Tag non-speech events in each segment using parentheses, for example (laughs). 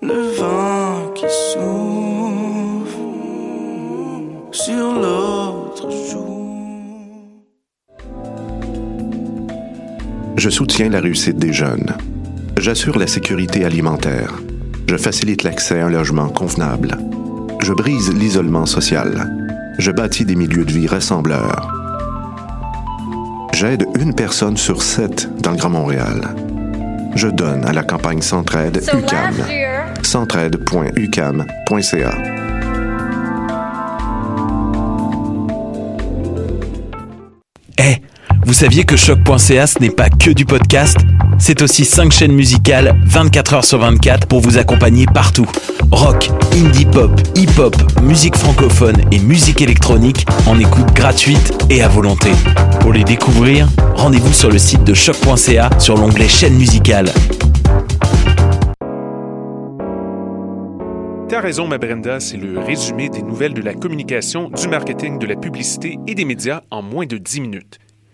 Le vent qui souffle sur l'autre. Je soutiens la réussite des jeunes. J'assure la sécurité alimentaire. Je facilite l'accès à un logement convenable. Je brise l'isolement social. Je bâtis des milieux de vie rassembleurs. J'aide une personne sur sept dans le Grand Montréal. Je donne à la campagne Centraide So UCAM. centraide.ucam.ca. Eh, vous saviez que choc.ca ce n'est pas que du podcast? C'est aussi 5 chaînes musicales 24 heures sur 24 pour vous accompagner partout. Rock, indie pop, hip-hop, musique francophone et musique électronique en écoute gratuite et à volonté. Pour les découvrir, rendez-vous sur le site de choc.ca sur l'onglet chaîne musicale. T'as raison, ma Brenda, c'est le résumé des nouvelles de la communication, du marketing, de la publicité et des médias en moins de 10 minutes.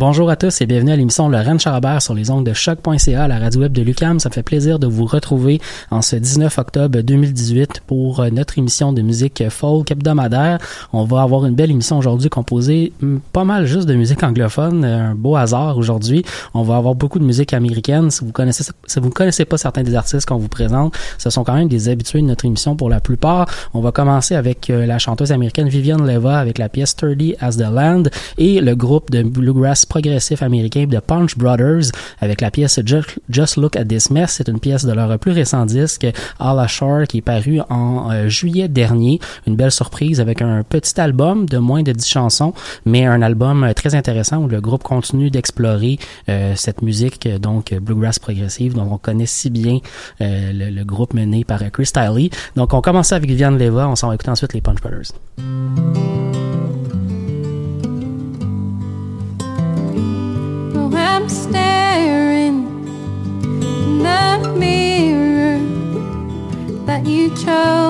Bonjour à tous et bienvenue à l'émission Rennes Charabert sur les ondes de choc.ca à la radio web de Lucam. Ça me fait plaisir de vous retrouver en ce 19 octobre 2018 pour euh, notre émission de musique folk hebdomadaire. On va avoir une belle émission aujourd'hui composée hum, pas mal juste de musique anglophone, euh, un beau hasard aujourd'hui. On va avoir beaucoup de musique américaine. Si vous connaissez si vous connaissez pas certains des artistes qu'on vous présente, ce sont quand même des habitués de notre émission pour la plupart. On va commencer avec euh, la chanteuse américaine Vivienne Leva avec la pièce Sturdy as the Land et le groupe de bluegrass progressif américain de Punch Brothers avec la pièce Just, Look at This Mess. C'est une pièce de leur plus récent disque All Ashore qui est paru en euh, juillet dernier. Une belle surprise avec un petit album de moins de 10 chansons, mais un album euh, très intéressant où le groupe continue d'explorer euh, cette musique donc bluegrass progressive dont on connaît si bien le, groupe mené par Chris Tiley. Donc on commence avec Viviane Leva, on s'en va écouter ensuite les Punch Brothers. I'm staring in the mirror that you chose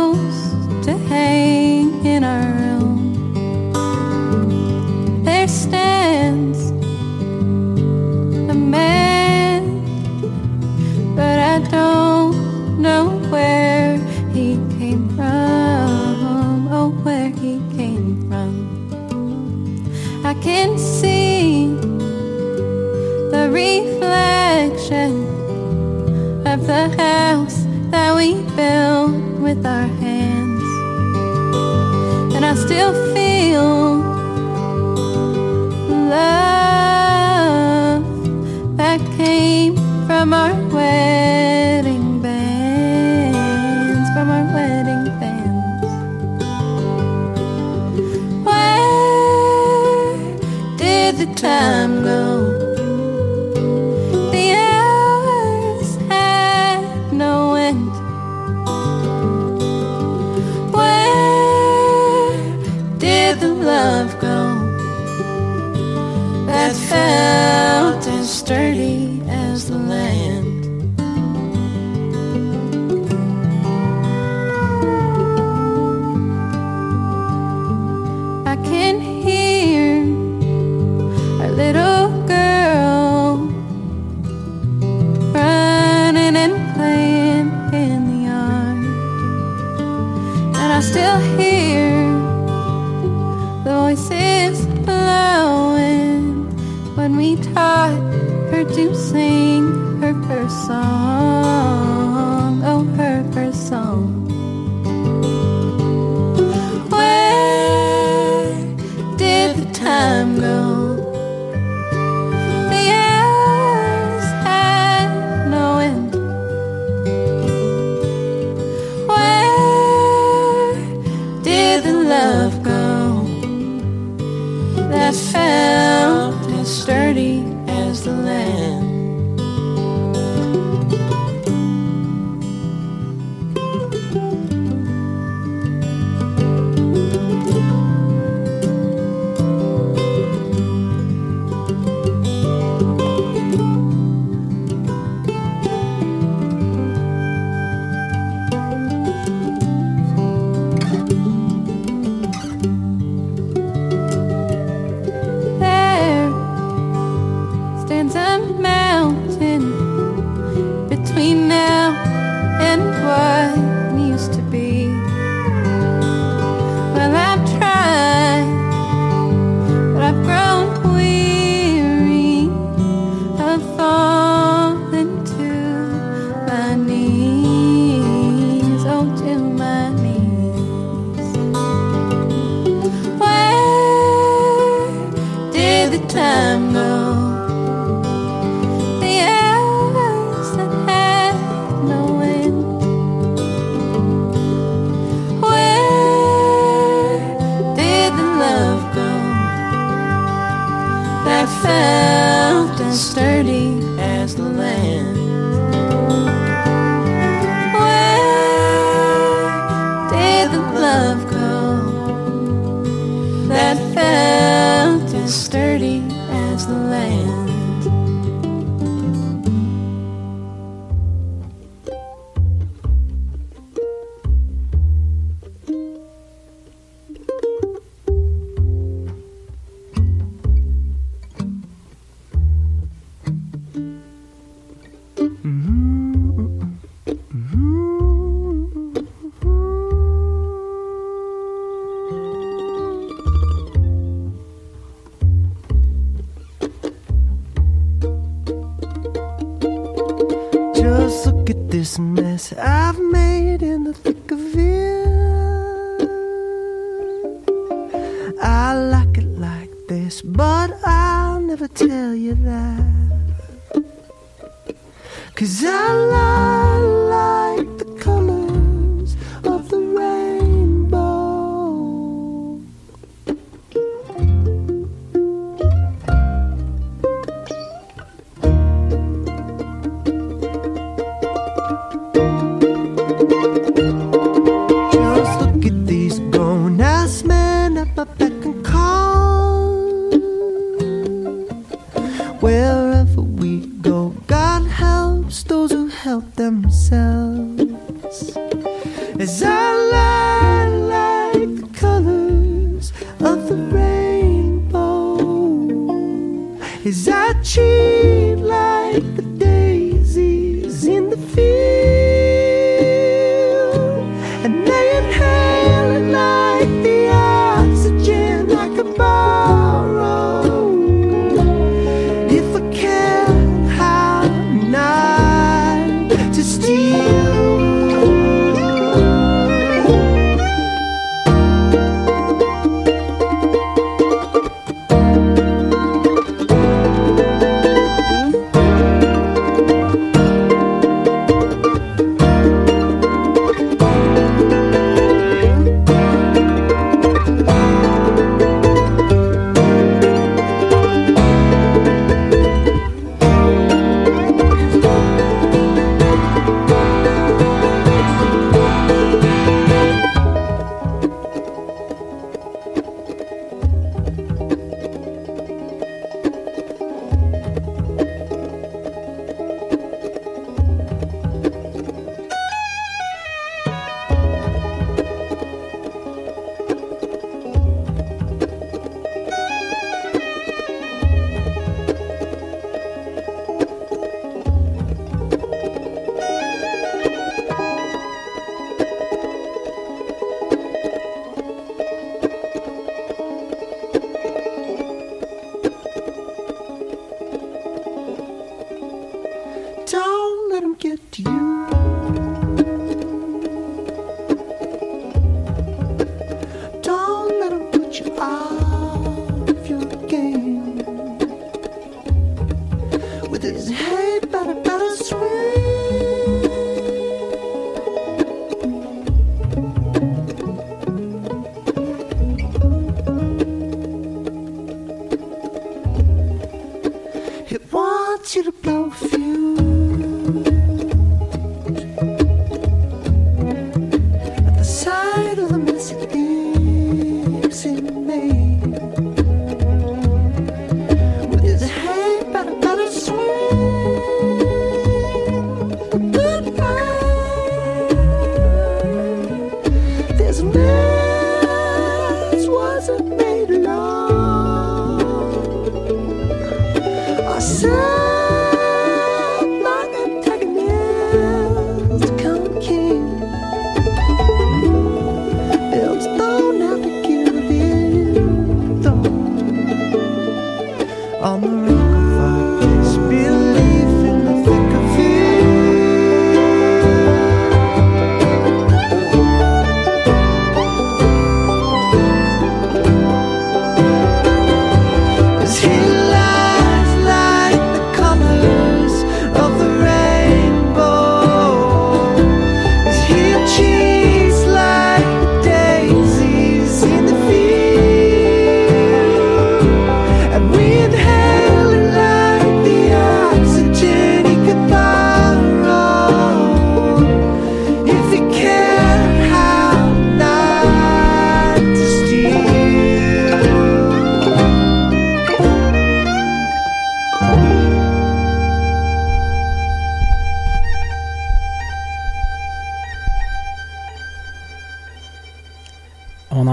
get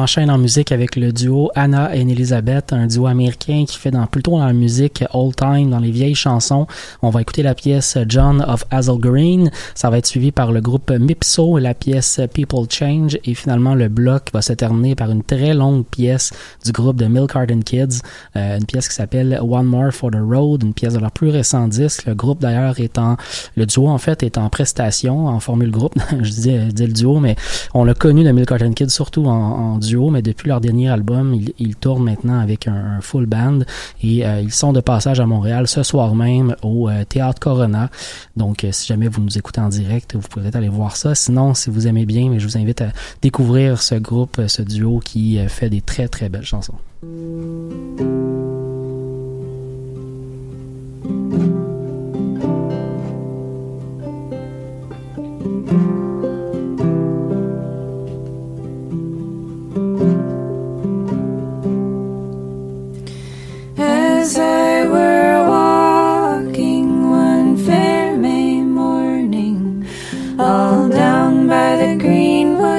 enchaîne en musique avec le duo Anna et Elizabeth, un duo américain qui fait dans, plutôt dans la musique old time, dans les vieilles chansons. On va écouter la pièce John of Hazel Green. Ça va être suivi par le groupe Mipso la pièce People Change. Et finalement, le bloc va se terminer par une très longue pièce du groupe de Milk Kids, euh, une pièce qui s'appelle One More for the Road, une pièce de leur plus récent disque. Le groupe d'ailleurs est en, le duo en fait est en prestation, en formule groupe. (laughs) je, dis, je dis le duo, mais on l'a connu de Milk Kids surtout en duo, mais depuis leur dernier album, ils, tournent maintenant avec un, full band et euh, ils sont de passage à Montréal ce soir même au euh, Théâtre Corona. Donc, euh, si jamais vous nous écoutez en direct, vous pourrez aller voir ça. Sinon, si vous aimez bien, mais je vous invite à découvrir ce groupe, ce duo qui fait des très très belles chansons.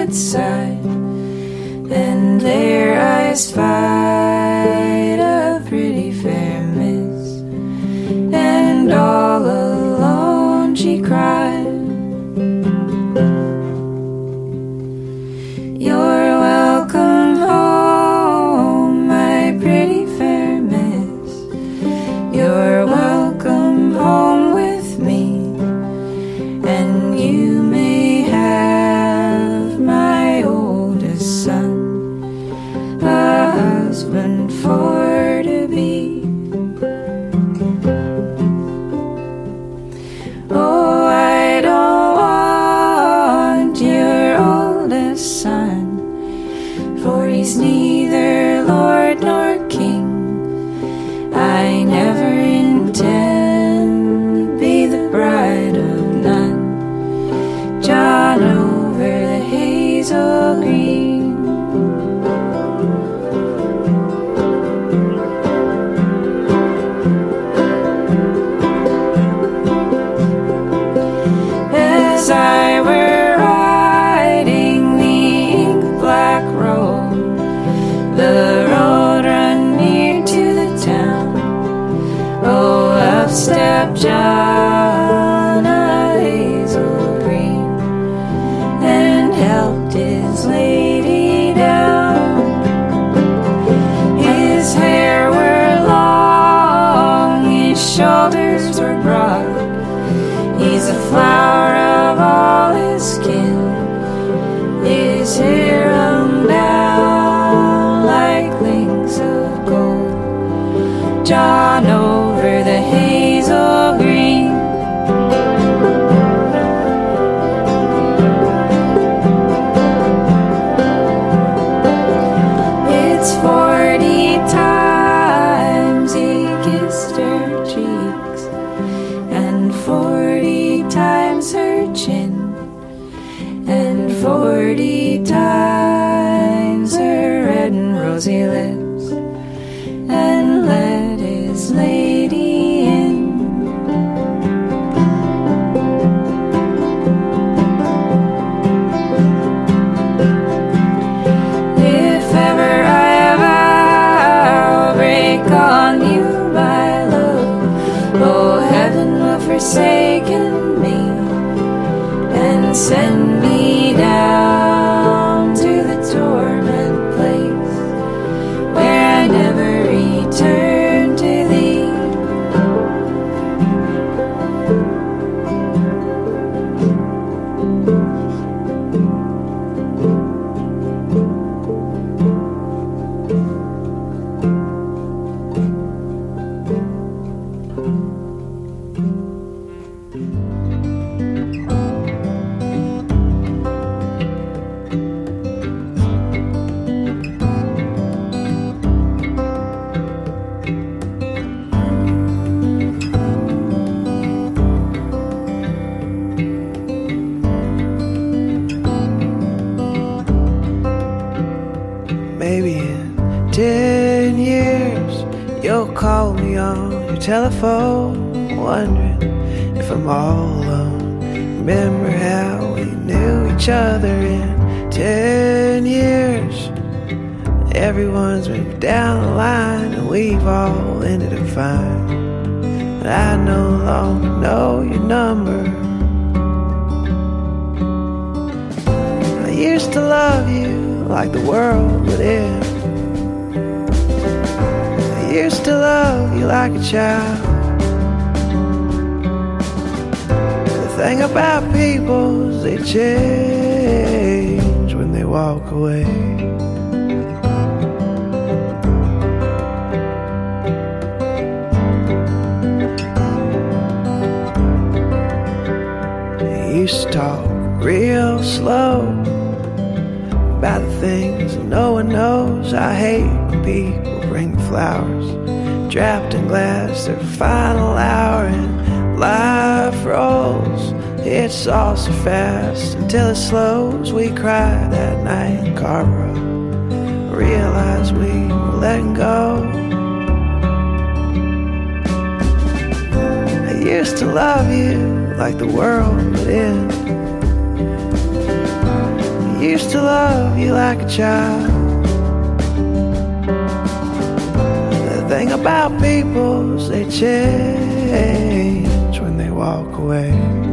Greenwood side, and there I spied so fast until it slows. We cried that night Carver. Realize Realized we were letting go. I used to love you like the world would end. I used to love you like a child. The thing about people's they change when they walk away.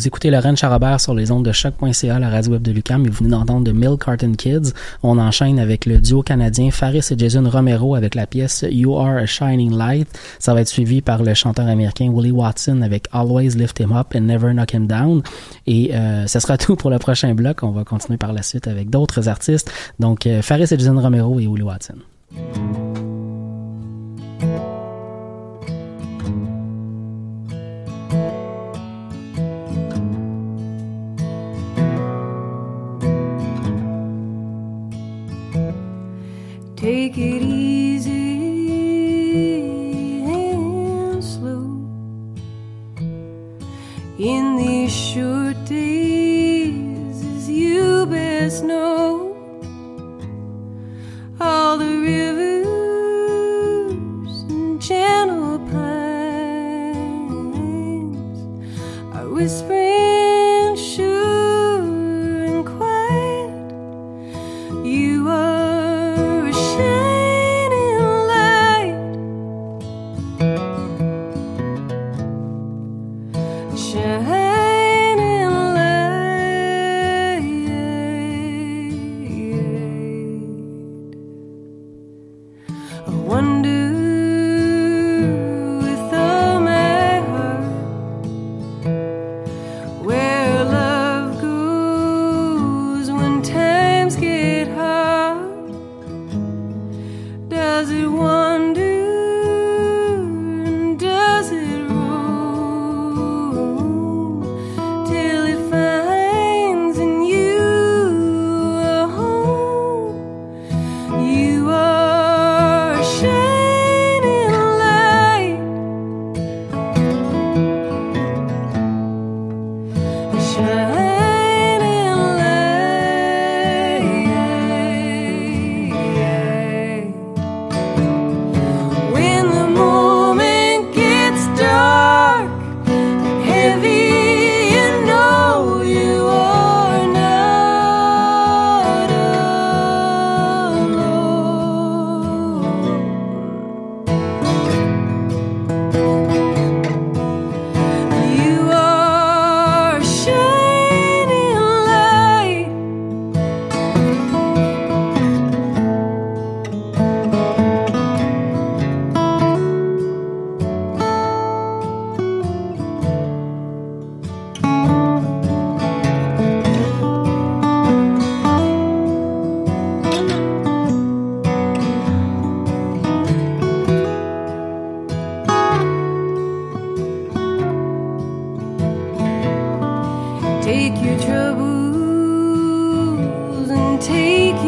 Vous écoutez Lorraine Charabert sur les ondes de choc.ca, la radio web de Lucam, et vous venez d'entendre de Milk Carton Kids. On enchaîne avec le duo canadien Faris et Jason Romero avec la pièce You Are a Shining Light. Ça va être suivi par le chanteur américain Willie Watson avec Always Lift Him Up and Never Knock Him Down. Et euh, ce sera (laughs) tout pour le prochain bloc. On va continuer par la suite avec d'autres artistes. Donc euh, Faris et Jason Romero et Willie Watson. Best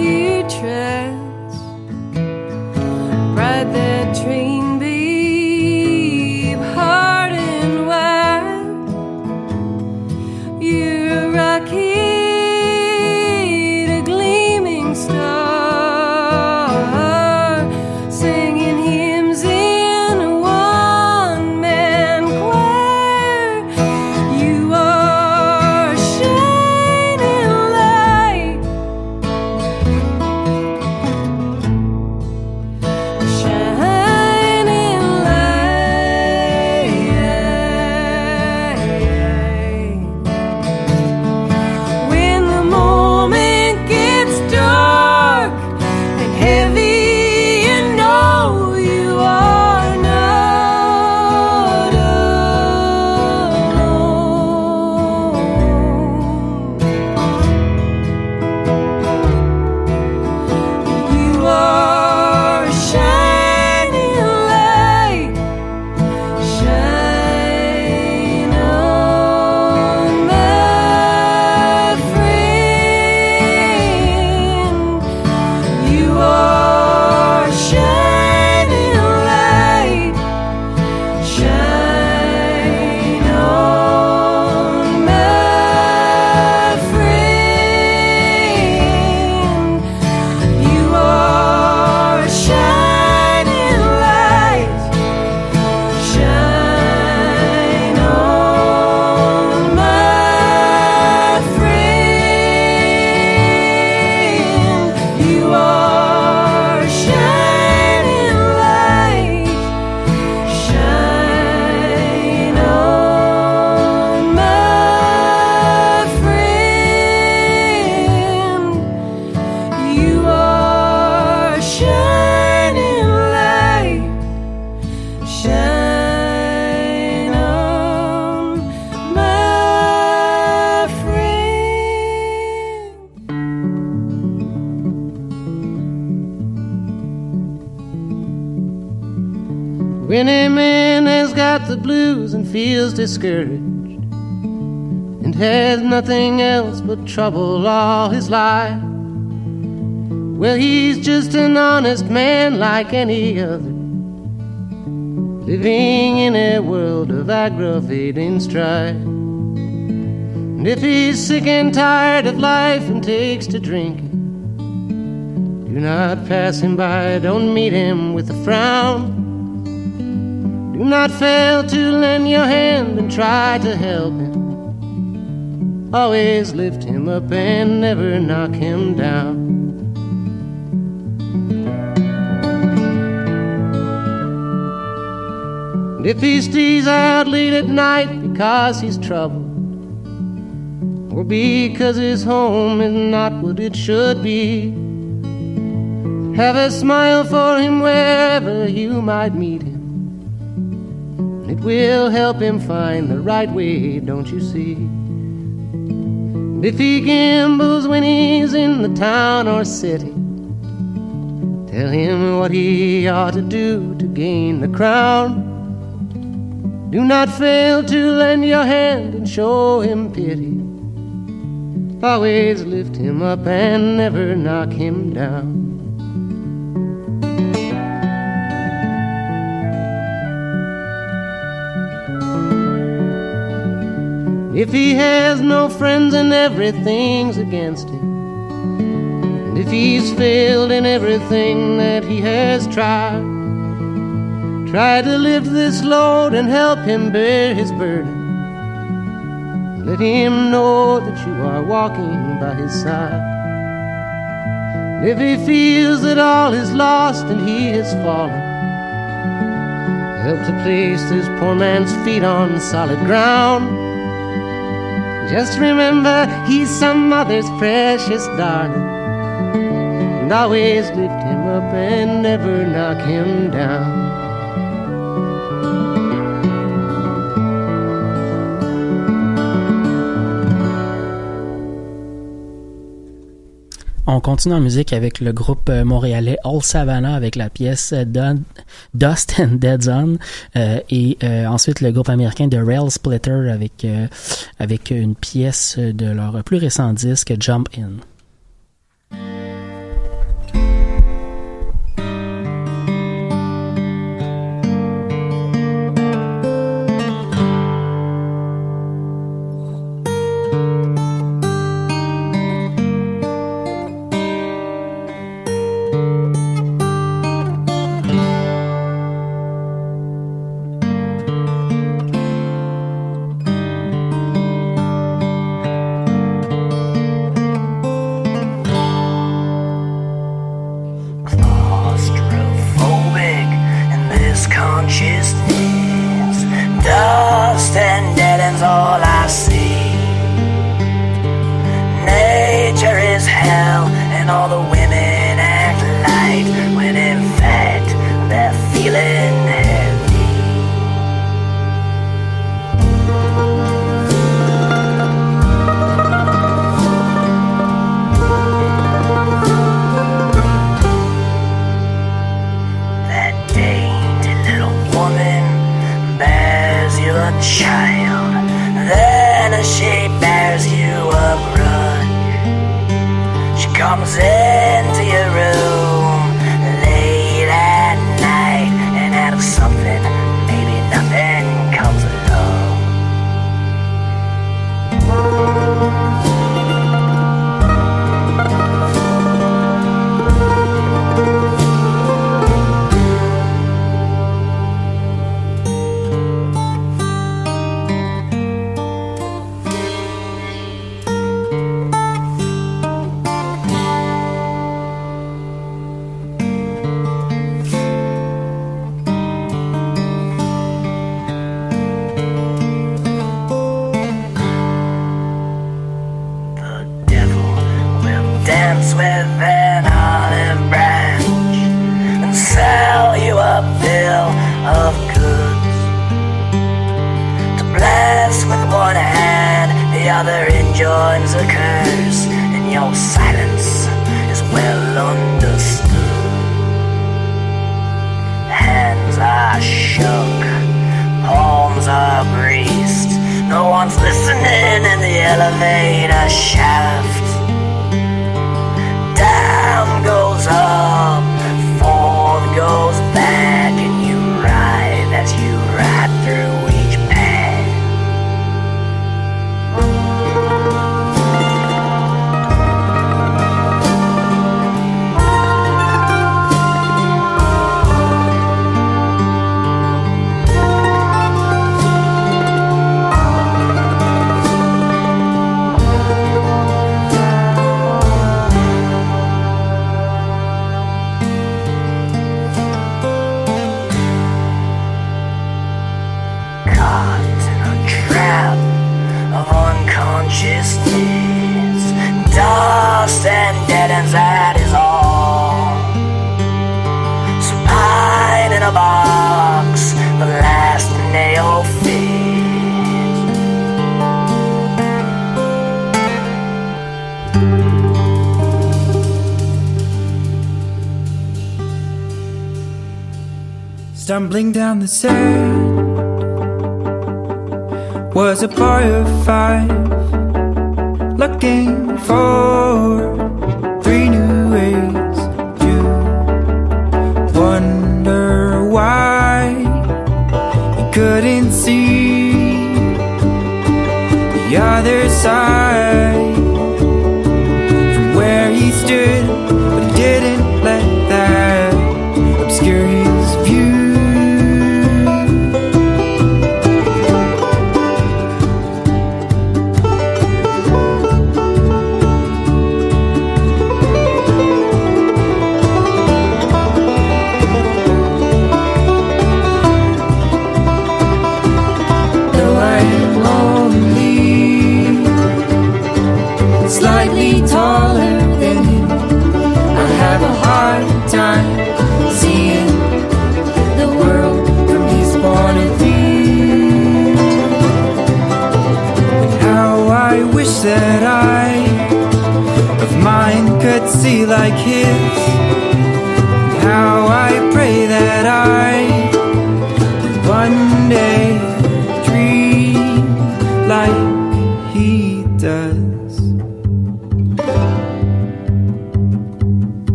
you. Discouraged and has nothing else but trouble all his life, well, he's just an honest man like any other, living in a world of aggravating strife. And if he's sick and tired of life and takes to drinking, do not pass him by, don't meet him with a frown. Do not fail to lend your hand and try to help him. Always lift him up and never knock him down. And if he stays out late at night because he's troubled, or because his home is not what it should be, have a smile for him wherever you might meet him. It will help him find the right way, don't you see? And if he gambles when he's in the town or city, tell him what he ought to do to gain the crown. Do not fail to lend your hand and show him pity. Always lift him up and never knock him down. If he has no friends and everything's against him, and if he's failed in everything that he has tried, try to lift this load and help him bear his burden. Let him know that you are walking by his side. And if he feels that all is lost and he has fallen, help to place this poor man's feet on solid ground. Just remember he's some mother's precious darling. And always lift him up and never knock him down. On continue en musique avec le groupe euh, montréalais All Savannah avec la pièce euh, Dust (laughs) and Dead Zone euh, et ensuite le groupe américain de Rail Splitter avec avec une pièce de leur plus récent disque Jump In.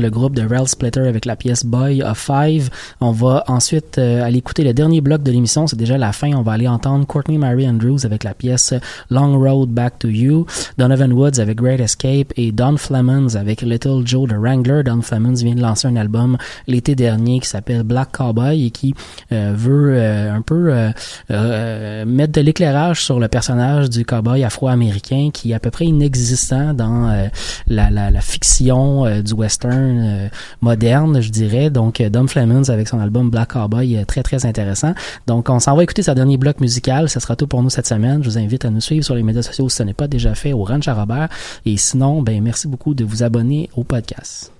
Le groupe de Rel Splitter avec la pièce Boy of Five. On va ensuite euh, aller écouter le dernier bloc de l'émission. C'est déjà la fin. On va aller entendre Courtney Mary Andrews avec la pièce Long Road Back to You, Donovan Woods avec Great Escape et Don Flemons avec Little Joe the Wrangler. Don Flemons vient de lancer un album l'été dernier qui s'appelle Black Cowboy et qui euh, veut euh, un peu euh, mettre de l'éclairage sur le personnage du cowboy afro-américain qui est à peu près inexistant dans la, la, la fiction du western euh, moderne, je dirais. Donc, euh, Dom Flemons avec son album Black Cowboy, euh, très très intéressant. Donc, on s'en va écouter sa dernier bloc musical. Ce sera tout pour nous cette semaine. Je vous invite à nous suivre sur les médias sociaux si ce n'est pas déjà fait au Ranch à Robert. Et sinon, ben merci beaucoup de vous abonner au podcast.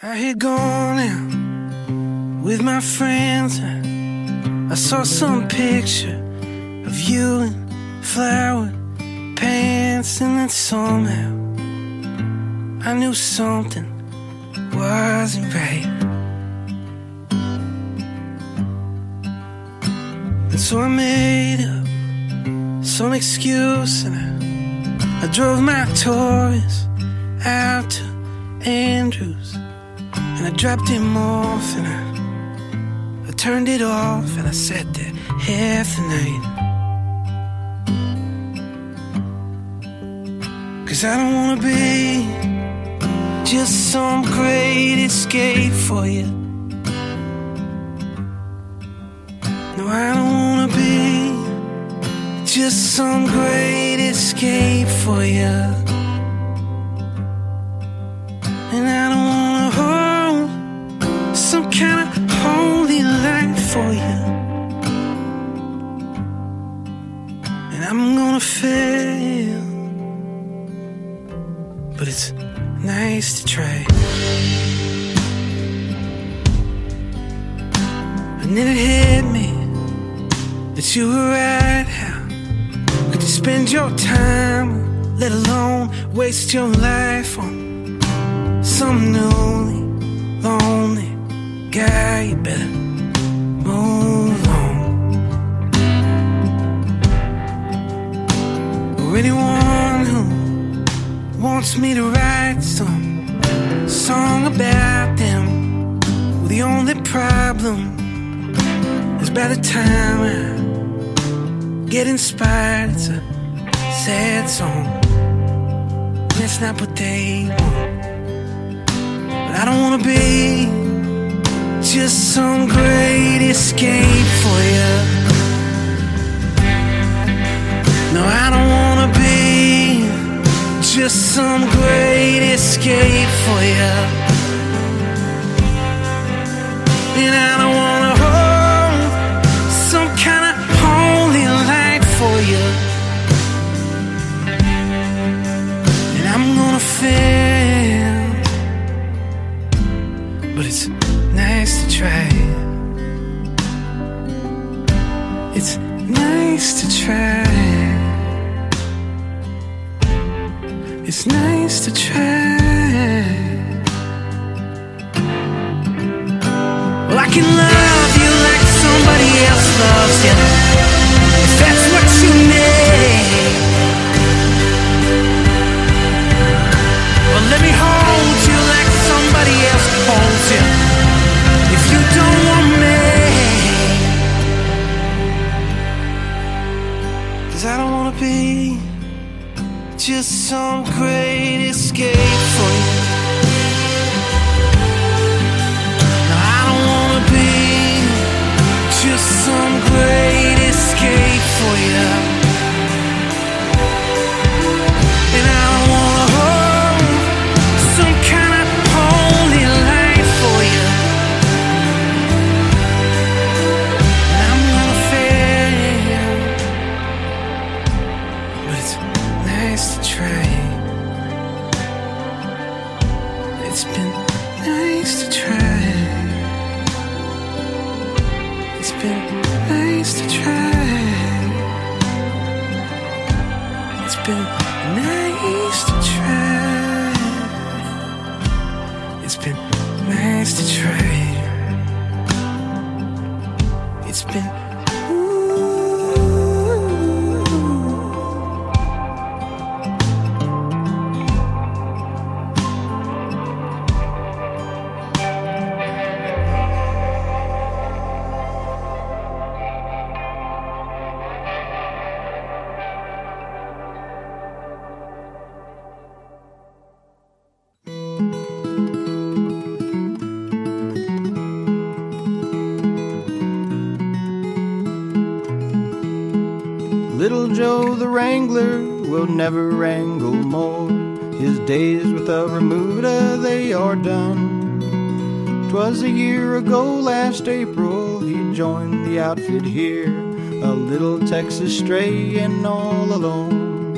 I had gone out with my friends. I saw some picture of you in flowered pants, and then somehow I knew something wasn't right. And so I made up some excuse and I, I drove my Taurus out to Andrews and I dropped him off and I, I turned it off and I sat there half the night. Cause I don't wanna be just some great escape for you. No, I don't wanna be just some great escape for you. The only problem is by the time I get inspired, it's a sad song. That's not what they want. But I don't wanna be just some great escape for you. No, I don't wanna be just some great escape for you. And I don't wanna hold some kind of holy light for you. And I'm gonna fail, but it's nice to try. It's nice to try. It's nice to try. Can love you like somebody else loves you. If that's what you need. Well, let me hold you like somebody else holds you. If you don't want me. Cause I don't wanna be just some great escape for you. Some great escape for you. And I wanna hold some kind of holy light for you. And I'm gonna fail, but it's nice to try. It's been nice to try. Been nice to try. It's been never wrangle more. His days with the remuda, they are done. Twas a year ago last April, he joined the outfit here. A little Texas stray and all alone.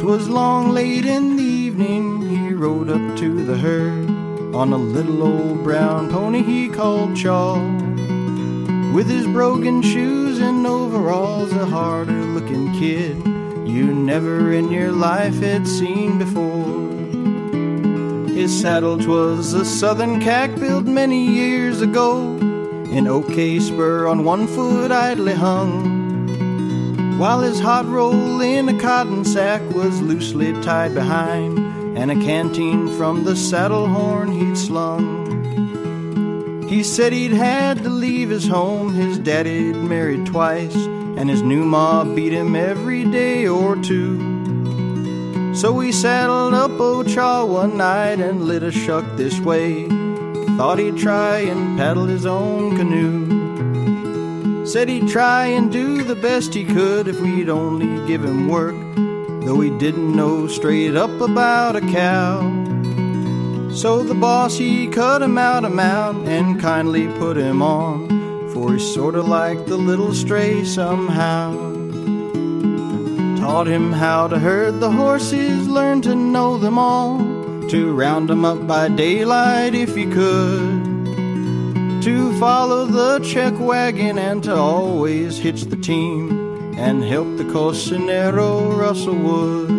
Twas long late in the evening, he rode up to the herd. on a little old brown pony he called Chaw. With his broken shoes and overalls, a harder looking kid you never in your life had seen before. His saddle 'twas a southern cack built many years ago, an OK spur on one foot idly hung, while his hot roll in a cotton sack was loosely tied behind, and a canteen from the saddle horn he'd slung. He said he'd had to leave his home, his daddy'd married twice, and his new ma beat him every day or two. So we saddled up Ochaw one night and lit a shuck this way. Thought he'd try and paddle his own canoe. Said he'd try and do the best he could if we'd only give him work, though he didn't know straight up about a cow. So the boss he cut him out a mount and kindly put him on, for he's sorta like the little stray somehow. Taught him how to herd the horses, learned to know them all, to round 'em up by daylight if he could, to follow the chuck wagon and to always hitch the team and help the cocinero rustle wood.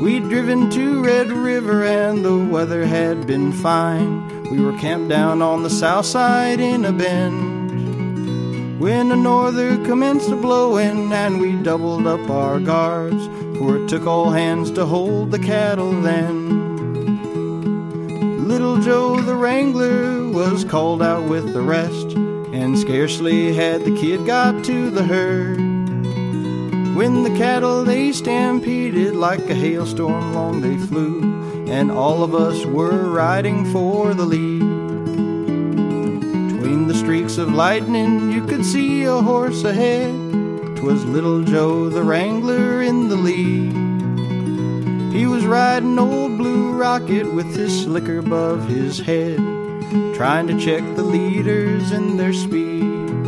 We'd driven to Red River and the weather had been fine. We were camped down on the south side in a bend. When the norther commenced a blowing and we doubled up our guards, for it took all hands to hold the cattle then. Little Joe the Wrangler was called out with the rest, and scarcely had the kid got to the herd. When the cattle they stampeded like a hailstorm long they flew, and all of us were riding for the lead. Between the streaks of lightning you could see a horse ahead. 'Twas little Joe the Wrangler in the lead. He was riding old Blue Rocket with his slicker above his head, trying to check the leaders and their speed.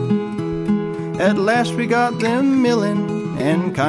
At last we got them milling and kind